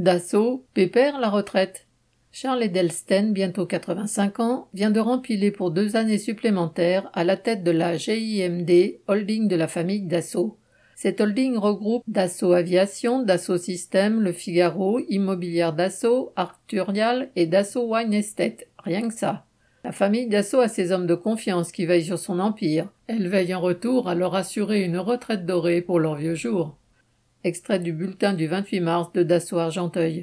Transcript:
Dassault, Pépère la retraite. Charles Edelsten, bientôt 85 ans, vient de rempiler pour deux années supplémentaires à la tête de la GIMD, holding de la famille Dassault. Cette holding regroupe Dassault Aviation, Dassault Systèmes, Le Figaro, Immobilière Dassault, Arcturial et Dassault Wine Estate. Rien que ça. La famille Dassault a ses hommes de confiance qui veillent sur son empire. Elle veille en retour à leur assurer une retraite dorée pour leurs vieux jours. Extrait du bulletin du 28 mars de Dassault Argenteuil.